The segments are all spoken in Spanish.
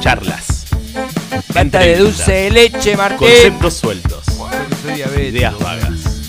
charlas, Canta de dulce de leche, Martín. conceptos sueltos, ideas vagas,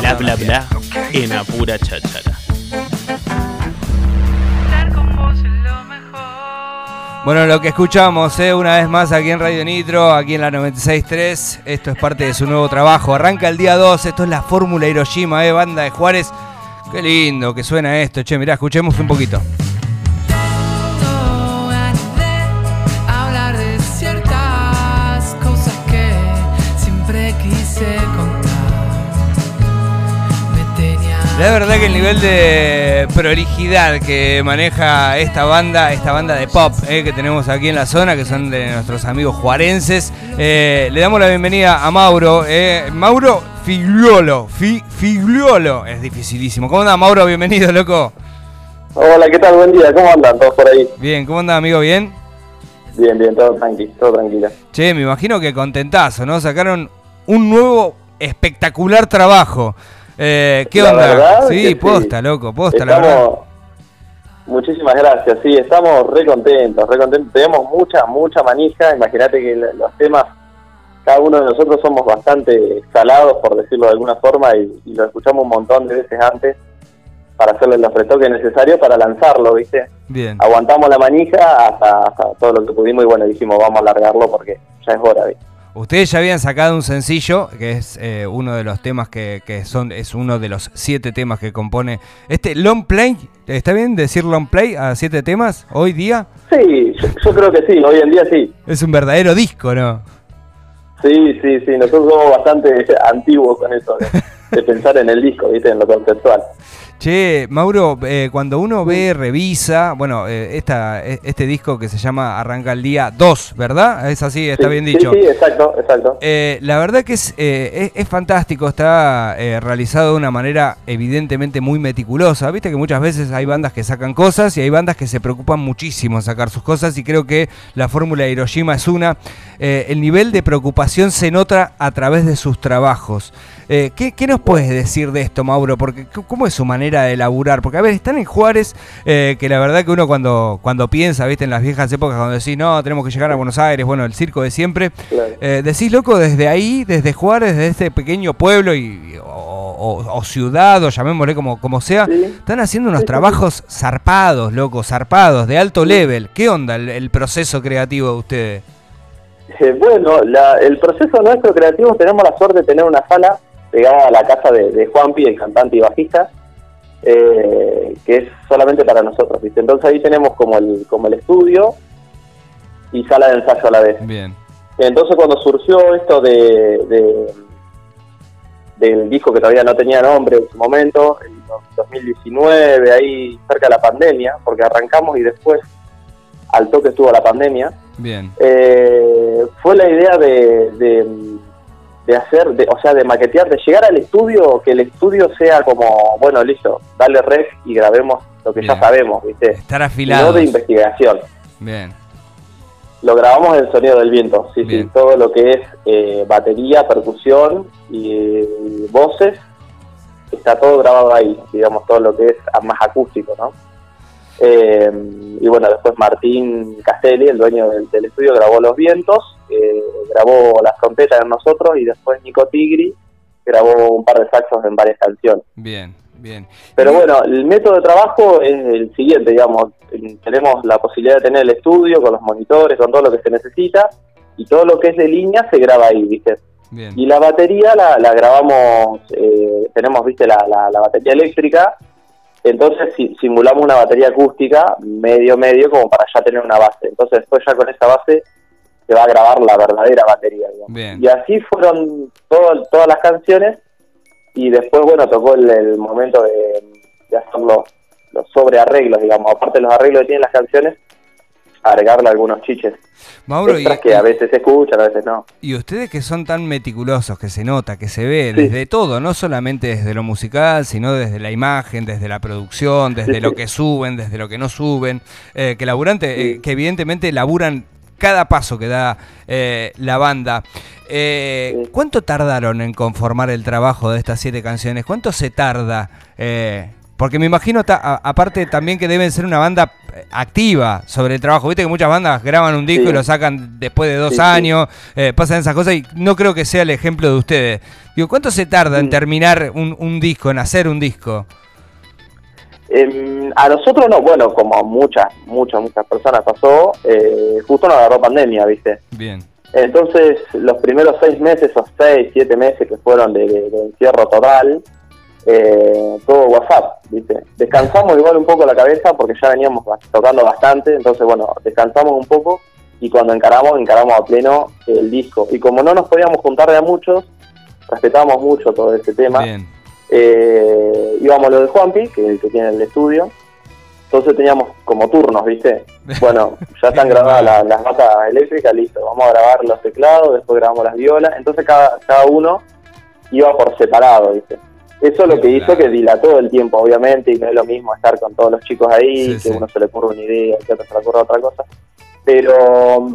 bla bla bla, en apura cháchara. Bueno, lo que escuchamos eh, una vez más aquí en Radio Nitro, aquí en la 96.3, esto es parte de su nuevo trabajo. Arranca el día 2, esto es la Fórmula Hiroshima, eh, banda de Juárez. Qué lindo que suena esto, che, mirá, escuchemos un poquito. La verdad que el nivel de prolijidad que maneja esta banda, esta banda de pop eh, que tenemos aquí en la zona, que son de nuestros amigos juarenses, eh, le damos la bienvenida a Mauro. eh, Mauro Figliolo, Fi- Figliolo, es dificilísimo. ¿Cómo anda Mauro? Bienvenido, loco. Hola, ¿qué tal? Buen día. ¿Cómo andan todos por ahí? Bien, ¿cómo anda amigo? ¿Bien? Bien, bien, todo tranquilo, todo tranquilo. Che, me imagino que contentazo, ¿no? Sacaron un nuevo espectacular trabajo. Eh, ¿Qué La onda? verdad Sí, posta, loco, posta, la verdad. Estamos... Muchísimas gracias, sí, estamos re contentos, re contentos. Tenemos mucha, mucha manija. Imagínate que los temas, cada uno de nosotros somos bastante salados, por decirlo de alguna forma, y, y lo escuchamos un montón de veces antes para hacerle los retoques necesarios para lanzarlo, ¿viste? Bien. Aguantamos la manija hasta, hasta todo lo que pudimos y bueno, dijimos vamos a alargarlo porque ya es hora, ¿viste? Ustedes ya habían sacado un sencillo, que es eh, uno de los temas que, que son, es uno de los siete temas que compone este long play. ¿Está bien decir long play a siete temas hoy día? Sí, yo, yo creo que sí, hoy en día sí. Es un verdadero disco, ¿no? Sí, sí, sí, nosotros somos bastante antiguos con eso de, de pensar en el disco, ¿viste? En lo conceptual. Che, Mauro, eh, cuando uno ve, revisa, bueno, eh, esta, e- este disco que se llama Arranca el Día 2, ¿verdad? Es así, está Sí, bien sí, dicho. Sí, exacto, exacto. Eh, la verdad que es, es, es fantástico, está realizado de una manera evidentemente muy meticulosa. Viste que muchas veces hay bandas que sacan cosas y hay bandas que se preocupan muchísimo en sacar sus cosas y creo que la fórmula de Hiroshima es una. El nivel de preocupación se nota a través de sus trabajos. Eh, ¿qué, qué nos puedes decir de esto, Mauro? Porque ¿cómo es su manera de laburar? Porque a ver, están en Juárez, eh, que la verdad que uno cuando, cuando piensa, viste, en las viejas épocas, cuando decís, no, tenemos que llegar a Buenos Aires, bueno, el circo de siempre, Claro. eh, decís, loco, desde ahí, desde Juárez, desde este pequeño pueblo y, o, o- o ciudad, o llamémosle como, como sea, Sí. están haciendo unos Sí, sí, trabajos zarpados, loco, zarpados, de alto level. ¿Qué onda el, el proceso creativo de ustedes? Eh, bueno, la- el proceso nuestro creativo tenemos la suerte de tener una sala pegada a la casa de, de Juanpi, el cantante y bajista, eh, que es solamente para nosotros, ¿viste? Entonces ahí tenemos como el, como el estudio y sala de ensayo a la vez. Bien. Entonces cuando surgió esto de, de- del disco que todavía no tenía nombre en su momento, en 2019, ahí cerca de la pandemia, porque arrancamos y después al toque estuvo la pandemia, Bien. eh, fue la idea de, de, de hacer, de, o sea, de maquetear, de llegar al estudio, que el estudio sea como, bueno, listo, dale rec y grabemos lo que Bien. ya sabemos, ¿viste? Estar Y no de investigación. Bien. Lo grabamos en sonido del viento, sí, Bien. sí, todo lo que es eh, batería, percusión y, voces, está todo grabado ahí, digamos, todo lo que es más acústico, ¿no? Eh, y bueno, después Martín Castelli, el dueño del, del estudio, grabó Los Vientos, eh, grabó las trompetas en nosotros y después Nico Tigri grabó un par de saxos en varias canciones. Bien. Bien. Pero bueno, el método de trabajo es el siguiente, digamos, tenemos la posibilidad de tener el estudio con los monitores, con todo lo que se necesita, y todo lo que es de línea se graba ahí, ¿viste? Bien. Y la batería la, la grabamos, eh, tenemos, ¿viste? La, la, la batería eléctrica, entonces si- simulamos una batería acústica medio medio como para ya tener una base. Entonces después ya con esa base se va a grabar la verdadera batería, digamos. Y así fueron todo- todas las canciones y después, bueno, tocó el, el momento de, de hacer los, los sobrearreglos, digamos, aparte de los arreglos que tienen las canciones, agregarle algunos chiches Mauro, y, que a veces se escuchan, a veces no. y ustedes que son tan meticulosos, que se nota, que se ve Sí. desde todo, no solamente desde lo musical, sino desde la imagen, desde la producción, desde Sí, lo sí. que suben, desde lo que no suben, eh, que laburante, eh, que evidentemente laburan cada paso que da eh, la banda. Eh. ¿Cuánto tardaron en conformar el trabajo de estas siete canciones? ¿Cuánto se tarda? Eh, porque me imagino, ta- aparte también que deben ser una banda eh, activa sobre el trabajo. Viste que muchas bandas graban un disco Sí. y lo sacan después de dos Sí, años, eh, pasan esas cosas y no creo que sea el ejemplo de ustedes. Digo, ¿cuánto se tarda en terminar un, un disco, en hacer un disco? Em, a nosotros no, bueno, como a muchas, muchas, muchas personas pasó, eh, justo nos agarró pandemia, ¿viste? Bien. Entonces, los primeros seis meses o seis, siete meses que fueron de, de- de encierro total, eh, todo WhatsApp, ¿viste? Descansamos igual un poco la cabeza porque ya veníamos tocando bastante, entonces, bueno, descansamos un poco y cuando encaramos, encaramos a pleno el disco. Y como no nos podíamos juntar de a muchos, respetamos mucho todo ese tema. Bien. Eh, íbamos lo de Juanpi, que es el que tiene el estudio. Entonces teníamos como turnos, ¿viste? Bueno, ya están grabadas la- las batas eléctricas, listo. Vamos a grabar los teclados, después grabamos las violas. Entonces cada, cada uno iba por separado, ¿viste? Eso es lo que hizo que dilató el tiempo, obviamente, y no es lo mismo estar con todos los chicos ahí, Sí, que sí. uno se le ocurre una idea, que otro se le ocurre otra cosa. Pero,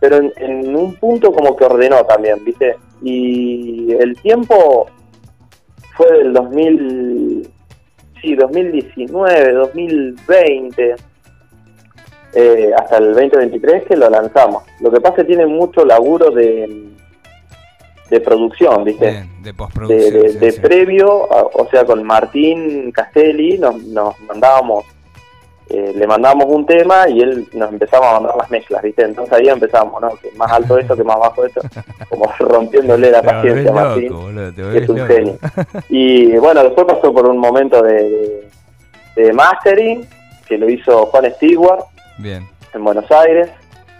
pero en, en un punto como que ordenó también, ¿viste? Y el tiempo fue del 2000, sí, 2019, 2020, eh, hasta el 2023 que lo lanzamos. Lo que pasa es que tiene mucho laburo de, de producción, ¿viste? Bien, de de, postproducción. de- sí, de sí. previo, a- o sea, con Martín Castelli nos, nos mandábamos, eh, le mandábamos un tema y él nos empezaba a mandar las mezclas, ¿viste? Entonces ahí empezamos, ¿no? Que más alto esto, que más bajo esto, como rompiéndole la paciencia a Martín boludo, que es un loco. genio. Y bueno, después pasó por un momento de, de, de mastering, que lo hizo Juan Stewart Bien. en Buenos Aires,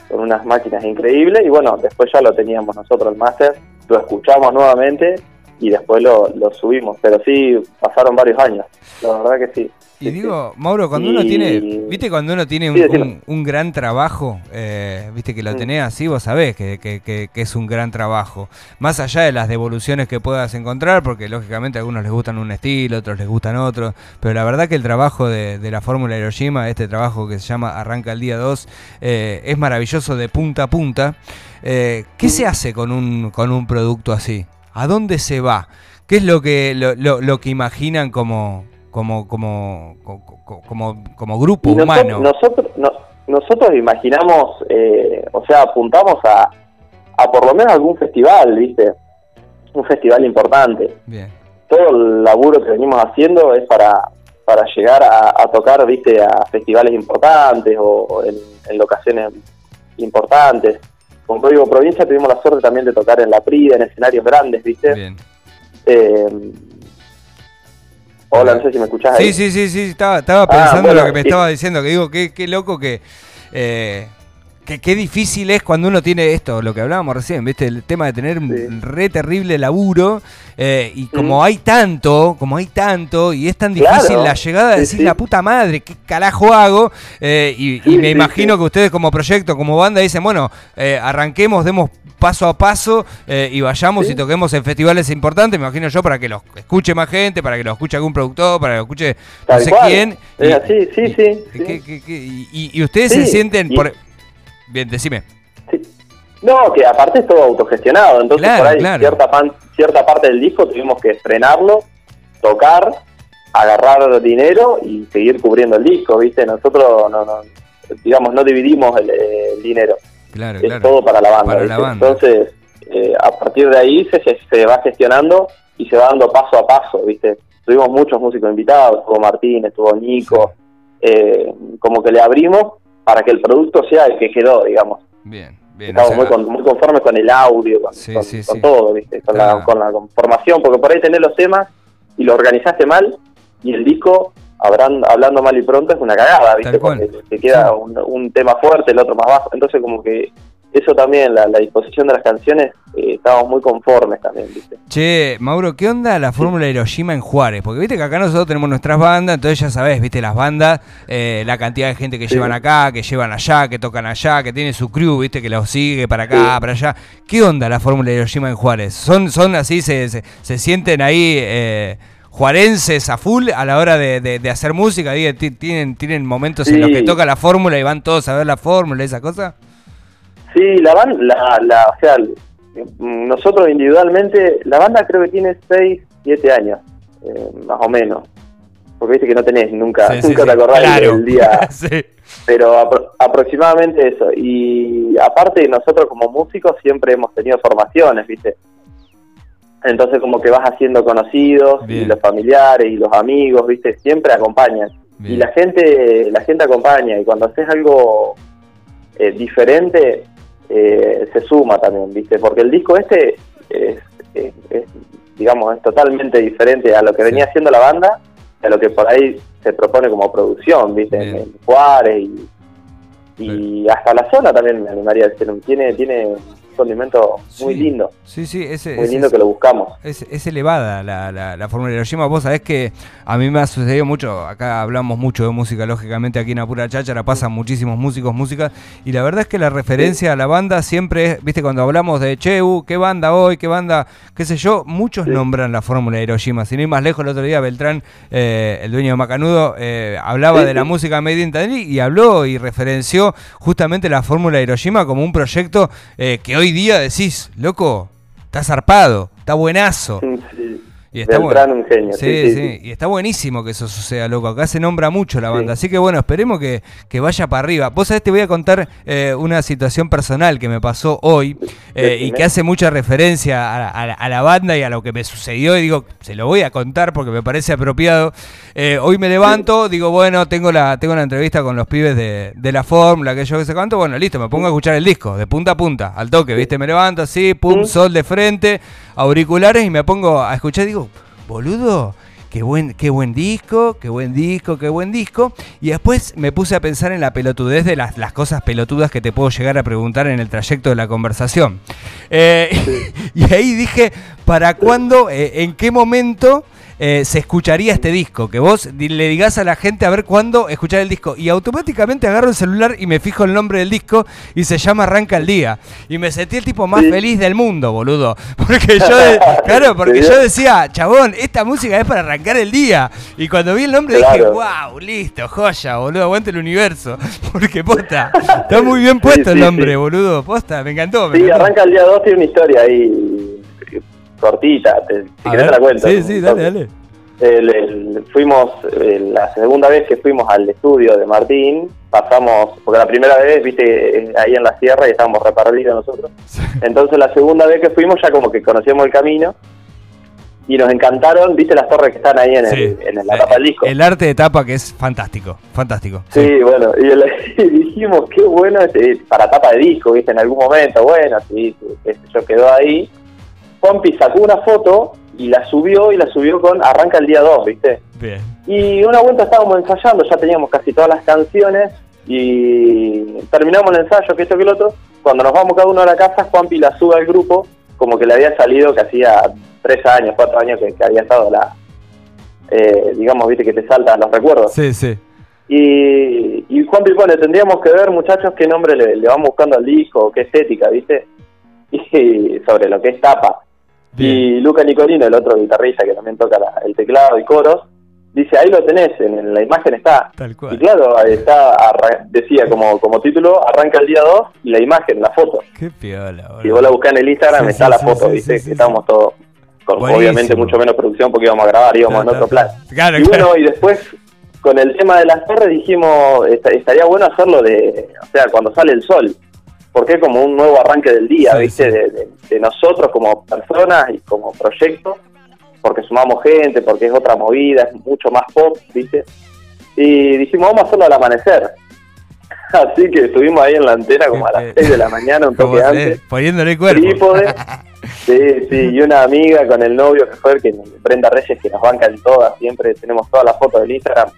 con unas máquinas increíbles, y bueno, después ya lo teníamos nosotros el máster, lo escuchamos nuevamente y después lo, lo subimos, pero sí, pasaron varios años, la verdad que sí. Y Sí, digo, Mauro, cuando uno tiene, viste, cuando uno tiene un, Sí, un- un gran trabajo, eh, viste que lo Mm. tenés así, vos sabés que, que- que- que es un gran trabajo. Más allá de las devoluciones que puedas encontrar, porque lógicamente a algunos les gustan un estilo, otros les gustan otro, pero la verdad que el trabajo de, de la Fórmula Hiroshima, este trabajo que se llama Arranca el Día 2, eh, es maravilloso de punta a punta. Eh, ¿Qué se hace con un, con un producto así? ¿A dónde se va? ¿Qué es lo que, lo, lo- lo que imaginan como, como, como, co- co- como, como grupo humano? nosotros, no- nosotros imaginamos, eh, o sea, apuntamos a, a por lo menos algún festival, ¿viste? Un festival importante. Bien, todo el laburo que venimos haciendo es para, para llegar a, a tocar, viste, a festivales importantes o, o en, en locaciones importantes. Con Código Provincia tuvimos la suerte también de tocar en la Prida, en escenarios grandes, viste. bien. Eh, hola, no sé si me escuchás ahí. Sí, sí, sí, sí, estaba, estaba pensando Ah, bueno, lo que me sí. estaba diciendo, que digo, qué, qué loco que, eh, que qué difícil es cuando uno tiene esto, lo que hablábamos recién, ¿viste? El tema de tener un Sí. re terrible laburo eh, y como Mm. hay tanto, como hay tanto y es tan Claro. difícil la llegada de Sí, decir sí. la puta madre, ¿qué carajo hago? Eh, y, y Sí, me sí, imagino sí. que ustedes como proyecto, como banda, dicen, bueno, eh, arranquemos, demos paso a paso y vayamos Sí. y toquemos en festivales importantes, me imagino yo, para que los escuche más gente, para que lo escuche algún productor, para que lo escuche no Tal sé cual. quién. Sí, y- sí, y- sí. que- que- que- y- ustedes Sí, se sienten por... Bien, decime. Sí. No, que aparte es todo autogestionado, entonces Claro, por ahí claro. cierta, pan- cierta parte del disco tuvimos que frenarlo, tocar, agarrar dinero y seguir cubriendo el disco, ¿viste? Nosotros, no, no, digamos, no dividimos el, el dinero, Claro, es claro. todo para la banda. Para la ¿viste? banda. Entonces, eh, a partir de ahí se, se, se va gestionando y se va dando paso a paso, ¿viste? Tuvimos muchos músicos invitados, estuvo Martín, estuvo Nico, eh, como que le abrimos para que el producto sea el que quedó, digamos. Bien, bien. o Estamos sea, muy, con- muy conformes con el audio, con, Sí, con- sí, con sí. todo, ¿viste? Con, Claro. la, con la conformación, porque por ahí tenés los temas y lo organizaste mal y el disco, habrán, hablando mal y pronto, es una cagada, ¿viste? Porque te queda un tema fuerte, el otro más bajo. Entonces, como que eso también, la, la disposición de las canciones, eh, estábamos muy conformes también, ¿viste? Che, Mauro, ¿qué onda la fórmula de Hiroshima en Juárez? Porque viste que acá nosotros tenemos nuestras bandas, entonces ya sabés, viste las bandas, eh, la cantidad de gente que Sí. llevan acá, que llevan allá, que tocan allá, que tiene su crew, viste, que los sigue para acá, Sí. para allá. ¿Qué onda la fórmula de Hiroshima en Juárez? ¿Son, son así, se, se, se sienten ahí eh, juarenses a full a la hora de, de- de hacer música? ¿Tienen, ¿Tienen momentos en los que toca la fórmula y van todos a ver la fórmula, esa cosa? Sí, la banda, la, la, o sea, nosotros individualmente, la banda creo que tiene 6, 7 años, eh, más o menos. porque viste que no tenés nunca, Sí, nunca sí. te acordás Claro. del día, Sí. pero apro- aproximadamente eso. Y aparte nosotros como músicos siempre hemos tenido formaciones, viste. Entonces como que vas haciendo conocidos y los familiares y los amigos, viste, siempre acompañan. Bien. Y la gente, la gente acompaña y cuando haces algo eh, diferente eh, se suma también, viste, porque el disco este es, es- es, digamos, es totalmente diferente a lo que venía haciendo la banda, a lo que por ahí se propone como producción, viste, Bien. en Juárez y, y hasta la zona también me animaría a decir, tiene, tiene un condimento muy Sí. lindo, Sí, sí, ese, muy ese- lindo que lo buscamos. Es, es elevada la, la, la fórmula de Hiroshima. Vos sabés que a mí me ha sucedido mucho. Acá hablamos mucho de música, lógicamente, aquí en Apura Cháchara pasan muchísimos músicos, música. Y la verdad es que la referencia a la banda siempre es, viste, cuando hablamos de Cheu, qué banda hoy, qué banda, qué sé yo, muchos Sí. nombran la fórmula de Hiroshima. Sin ir más lejos, el otro día Beltrán, eh, el dueño de Macanudo, eh, hablaba de la música Made in Tandil y habló y referenció justamente la fórmula de Hiroshima como un proyecto eh, que hoy día decís, loco, está zarpado, está buenazo. Y está Beltrán, bueno. un genio. Sí, sí, Y está buenísimo que eso suceda, loco. Acá se nombra mucho la Sí. banda. Así que bueno, esperemos que, que vaya para arriba. Vos sabés, te voy a contar eh, una situación personal que me pasó hoy eh, y que hace mucha referencia a, a la- a la banda y a lo que me sucedió. Y digo, se lo voy a contar porque me parece apropiado. Eh, hoy me levanto, digo, bueno, tengo la, tengo una entrevista con los pibes de, de la fórmula, que yo que sé cuánto. Bueno, listo, me pongo a escuchar el disco, de punta a punta, al toque, ¿viste? Me levanto así, pum, Mm. sol de frente, auriculares y me pongo a escuchar. Digo, boludo, qué buen, qué buen disco, qué buen disco, qué buen disco. Y después me puse a pensar en la pelotudez de las, las cosas pelotudas que te puedo llegar a preguntar en el trayecto de la conversación. Eh, y ahí dije, ¿para cuándo, eh, en qué momento eh, se escucharía este disco? Que vos le digas a la gente a ver cuándo escuchar el disco. Y automáticamente agarro el celular y me fijo el nombre del disco y se llama Arranca el Día. Y me sentí el tipo más Sí. feliz del mundo, boludo. Porque yo, de- claro, porque ¿Sí? yo decía, chabón, esta música es para arrancar el día. Y cuando vi el nombre dije, wow, listo, joya, boludo, aguante el universo. Porque posta, está muy bien Sí, puesto el nombre, boludo. Posta, me encantó. me Sí, encantó. arranca el día 2, tiene una historia ahí cortita, te, si querés ver, te la cuento. Sí, sí, dale, dale. El- el- fuimos, eh, la segunda vez que fuimos al estudio de Martín, pasamos, porque la primera vez, viste, eh, ahí en la sierra y estábamos repartidos nosotros. Entonces la segunda vez que fuimos ya como que conocíamos el camino y nos encantaron, viste las torres que están ahí en, Sí. el, en la tapa del disco. El arte de tapa que es fantástico, fantástico. Sí, bueno, y, el- y dijimos, qué bueno es, eh, para tapa de disco, viste, en algún momento, bueno, sí, sé yo quedó ahí. Juanpi sacó una foto y la subió y la subió con Arranca el día 2, viste. Bien. Y una vuelta estábamos ensayando, ya teníamos casi todas las canciones y terminamos el ensayo, que esto que el otro. Cuando nos vamos cada uno a la casa, Juanpi la sube al grupo, como que le había salido que hacía tres años, cuatro años que, que había estado la, eh, digamos, viste, que te saltan los recuerdos. Sí, sí. Y, y Juanpi pone, tendríamos que ver, muchachos, qué nombre le, le vamos buscando al disco, qué estética, ¿viste? Y sobre lo que es tapa. Bien. Y Luca Nicolino, el otro guitarrista que también toca la- el teclado y coros, dice, ahí lo tenés, en, la imagen está. Tal Y cual. claro, ahí está, decía como, como título, arranca el día 2 y la imagen, la foto. Qué piola, boludo. Si vos la buscás en el Instagram, Sí, está sí, la foto, ¿viste? sí, estábamos todos, con obviamente mucho menos producción porque íbamos a grabar, íbamos en otro plan. Claro, Y claro. bueno, y después con el tema de las torres dijimos, est- estaría bueno hacerlo de, o sea, cuando sale el sol, porque es como un nuevo arranque del día, Sí, ¿viste? sí. De, de- de nosotros como personas y como proyecto, porque sumamos gente, porque es otra movida, es mucho más pop, ¿viste? Y dijimos, vamos a hacerlo al amanecer. Así que estuvimos ahí en la antena como a las Qué 6 de la mañana, un toque antes. Poniéndole cuerpo. Trípode. Sí, sí, y una amiga con el novio que fue, que Brenda Reyes, que nos banca en todas, siempre tenemos todas las fotos del Instagram,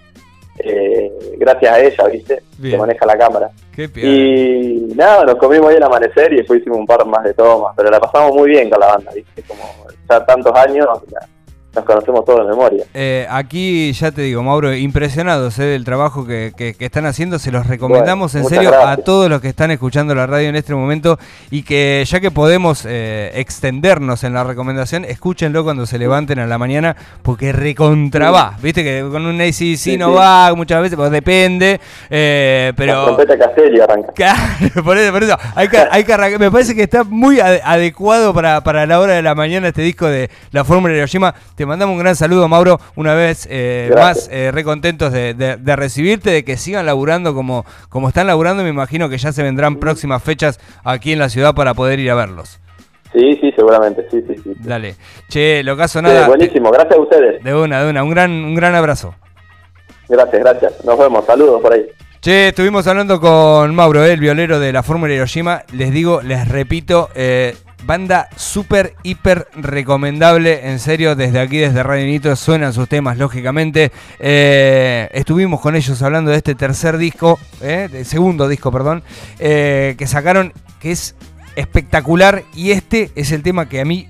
eh, gracias a ella, ¿viste? Bien. Que maneja la cámara. Qué. Y nada, nos comimos ahí el amanecer y después hicimos un par más de tomas, pero la pasamos muy bien con la banda, ¿viste? Como ya tantos años, ya nos conocemos todos de memoria. Eh, aquí ya te digo, Mauro, impresionados eh, del trabajo que, que- que están haciendo. Se los recomendamos Bueno, en serio a todos los que están escuchando la radio en este momento y que ya que podemos eh, extendernos en la recomendación, escúchenlo cuando se levanten a la mañana porque recontra va. Viste que con un ACC Sí, no sí. va muchas veces, pues depende, eh, La pero... Castelli arranca. Claro, por eso, por eso. Hay que, hay que arrancar. Me parece que está muy ade- adecuado para, para la hora de la mañana este disco de La Fórmula de Hiroshima. Te mandamos un gran saludo, Mauro, una vez eh, más eh, recontentos de, de- de recibirte, de que sigan laburando como, como están laburando. Me imagino que ya se vendrán próximas fechas aquí en la ciudad para poder ir a verlos. Sí, sí, seguramente, sí, sí, sí. Dale. Che, lo caso Sí, nada. buenísimo, gracias a ustedes. De una, de una. Un gran, un gran abrazo. Gracias, gracias. Nos vemos, saludos por ahí. Che, estuvimos hablando con Mauro, eh, el violero de la Fórmula Hiroshima. Les digo, les repito, eh, banda súper, hiper recomendable. En serio, desde aquí, desde Radio Nitro, suenan sus temas, lógicamente. Eh, estuvimos con ellos hablando de este tercer disco, eh, segundo disco, perdón, eh, que sacaron, que es espectacular. Y este es el tema que a mí